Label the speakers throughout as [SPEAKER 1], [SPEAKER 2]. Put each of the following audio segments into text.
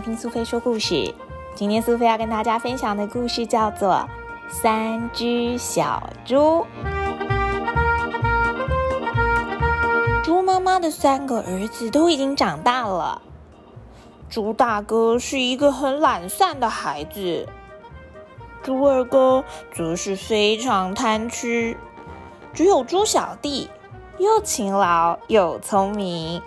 [SPEAKER 1] 听苏菲说故事。今天苏菲要跟大家分享的故事叫做《三只小猪》。猪妈妈的三个儿子都已经长大了。猪大哥是一个很懒散的孩子，猪二哥则是非常贪吃。只有猪小弟又勤劳又聪明。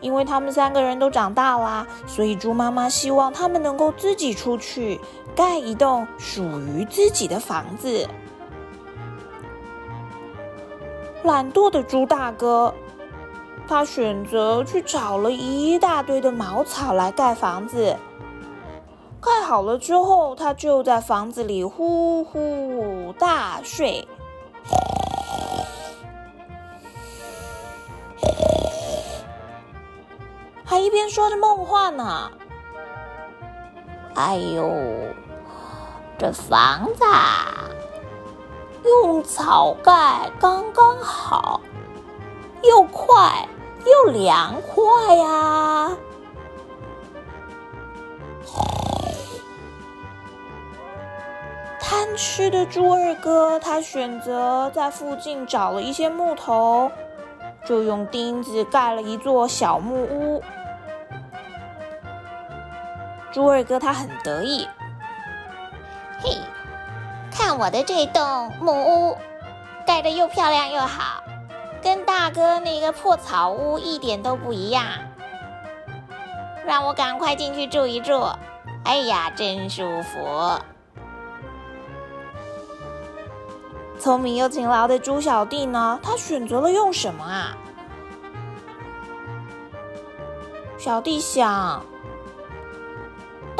[SPEAKER 1] 因为他们三个人都长大啦，所以猪妈妈希望他们能够自己出去盖一栋属于自己的房子。懒惰的猪大哥，他选择去找了一大堆的茅草来盖房子。盖好了之后，他就在房子里呼呼大睡。还一边说着梦话呢。
[SPEAKER 2] 哎呦，这房子啊用草盖刚刚好，又快又凉快呀！
[SPEAKER 1] 贪吃的猪二哥，他选择在附近找了一些木头，就用钉子盖了一座小木屋。猪二哥他很得意，
[SPEAKER 2] 嘿，看我的这栋木屋，盖的又漂亮又好，跟大哥那个破草屋一点都不一样。让我赶快进去住一住，哎呀，真舒服！
[SPEAKER 1] 聪明又勤劳的猪小弟呢？他选择了用什么啊？小弟想。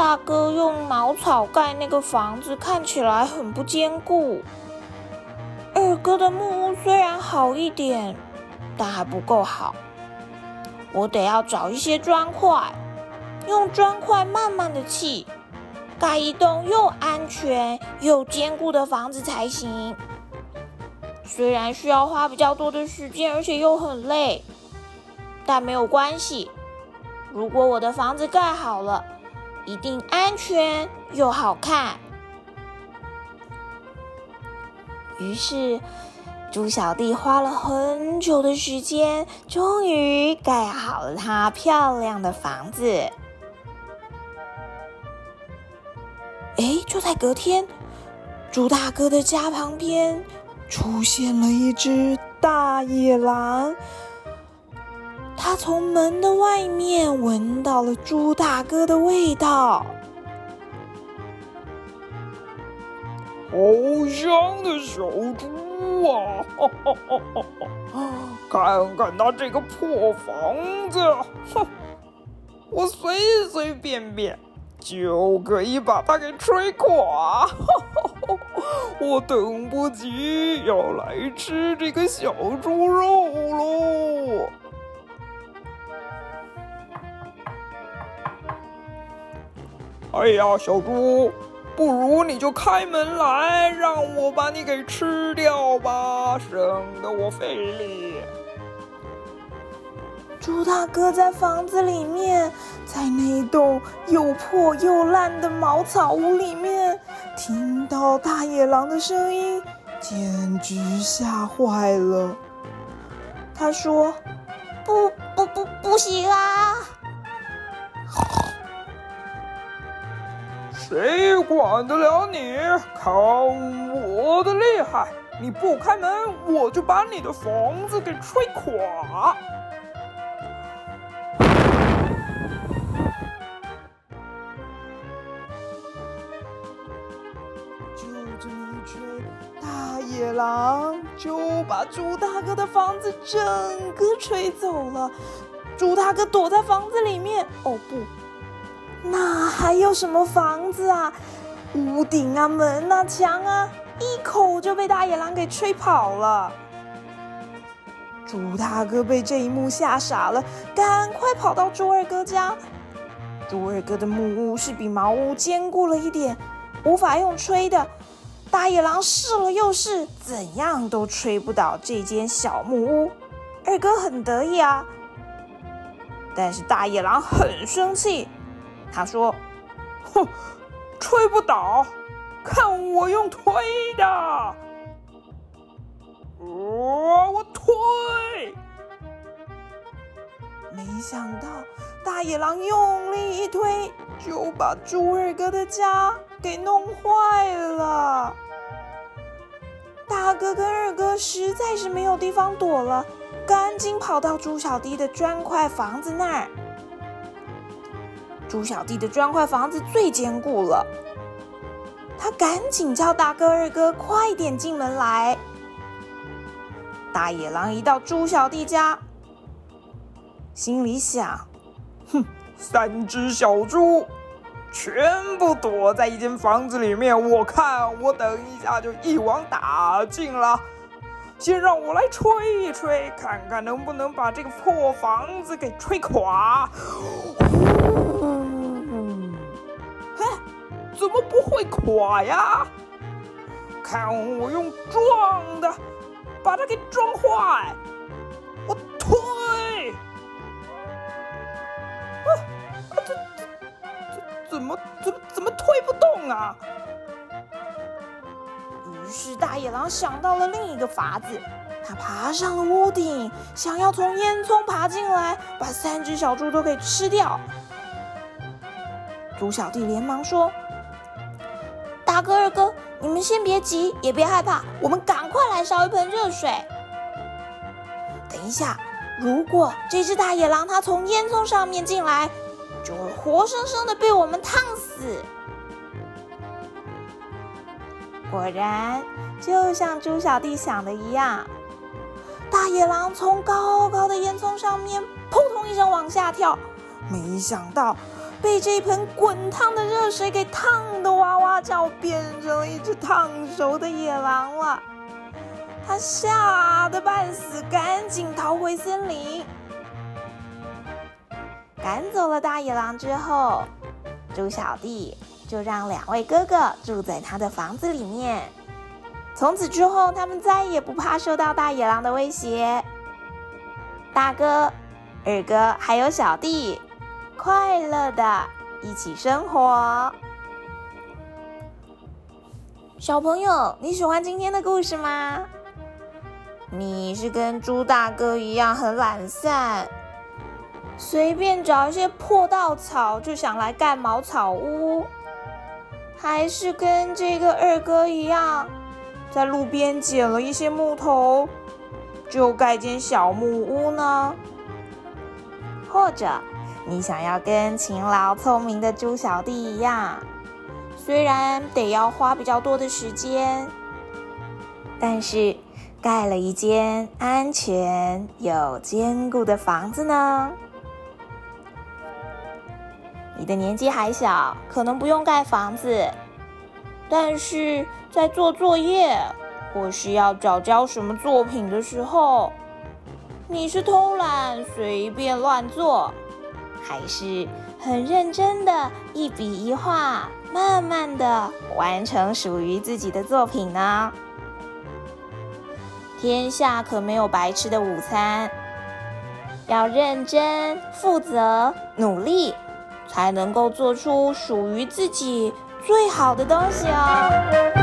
[SPEAKER 1] 大哥用茅草盖那个房子，看起来很不坚固。二哥的木屋虽然好一点，但还不够好。我得要找一些砖块，用砖块慢慢的砌，盖一栋又安全又坚固的房子才行。虽然需要花比较多的时间，而且又很累，但没有关系。如果我的房子盖好了，一定安全又好看。于是，猪小弟花了很久的时间，终于盖好了他漂亮的房子。哎，就在隔天，猪大哥的家旁边出现了一只大野狼。他从门的外面闻到了猪大哥的味道，
[SPEAKER 3] 好香的小猪啊！看看他这个破房子，哼，我随随便便就可以把它给吹垮。我等不及要来吃这个小猪肉喽！哎呀，小猪，不如你就开门来，让我把你给吃掉吧，省得我费力。
[SPEAKER 1] 猪大哥在房子里面，在那栋又破又烂的茅草屋里面，听到大野狼的声音，简直吓坏了。他说：“
[SPEAKER 2] 不不不，不行啊！”
[SPEAKER 3] 谁管得了你？看我的厉害！你不开门，我就把你的房子给吹垮。
[SPEAKER 1] 就这么一吹，大野狼就把猪大哥的房子整个吹走了。猪大哥躲在房子里面。哦不！那还有什么房子啊？屋顶啊，门啊，墙啊，一口就被大野狼给吹跑了。猪大哥被这一幕吓傻了，赶快跑到猪二哥家。猪二哥的木屋是比茅屋坚固了一点，无法用吹的。大野狼试了又试，怎样都吹不倒这间小木屋。二哥很得意啊，但是大野狼很生气。他说：“哼，吹不倒，看我用推的！我我推！”没想到大野狼用力一推，就把猪二哥的家给弄坏了。大哥跟二哥实在是没有地方躲了，赶紧跑到猪小弟的砖块房子那儿。猪小弟的砖块房子最坚固了，他赶紧叫大哥、二哥快点进门来。大野狼一到猪小弟家，心里想：“哼，三只小猪。”全部躲在一间房子里面，我看我等一下就一网打尽了。先让我来吹一吹，看看能不能把这个破房子给吹垮。怎么不会垮呀？看我用撞的，把它给撞坏。我推。怎么怎么怎么推不动啊？于是大野狼想到了另一个法子，他爬上了屋顶，想要从烟囱爬进来，把三只小猪都给吃掉。猪小弟连忙说：“
[SPEAKER 4] 大哥、二哥，你们先别急，也别害怕，我们赶快来烧一盆热水。等一下，如果这只大野狼它从烟囱上面进来。”就会活生生的被我们烫死。
[SPEAKER 1] 果然，就像猪小弟想的一样，大野狼从高高的烟囱上面扑通一声往下跳，没想到被这一盆滚烫的热水给烫得哇哇叫，变成了一只烫熟的野狼了。他吓得半死，赶紧逃回森林。赶走了大野狼之后，猪小弟就让两位哥哥住在他的房子里面。从此之后，他们再也不怕受到大野狼的威胁。大哥、二哥还有小弟，快乐的一起生活。小朋友，你喜欢今天的故事吗？你是跟猪大哥一样很懒散？随便找一些破稻草就想来盖茅草屋，还是跟这个二哥一样，在路边捡了一些木头，就盖间小木屋呢？或者你想要跟勤劳聪明的猪小弟一样，虽然得要花比较多的时间，但是盖了一间安全又坚固的房子呢？你的年纪还小，可能不用盖房子，但是在做作业或是要找交什么作品的时候，你是偷懒随便乱做，还是很认真的一笔一画，慢慢的完成属于自己的作品呢？天下可没有白吃的午餐，要认真、负责、努力。才能够做出属于自己最好的东西哦。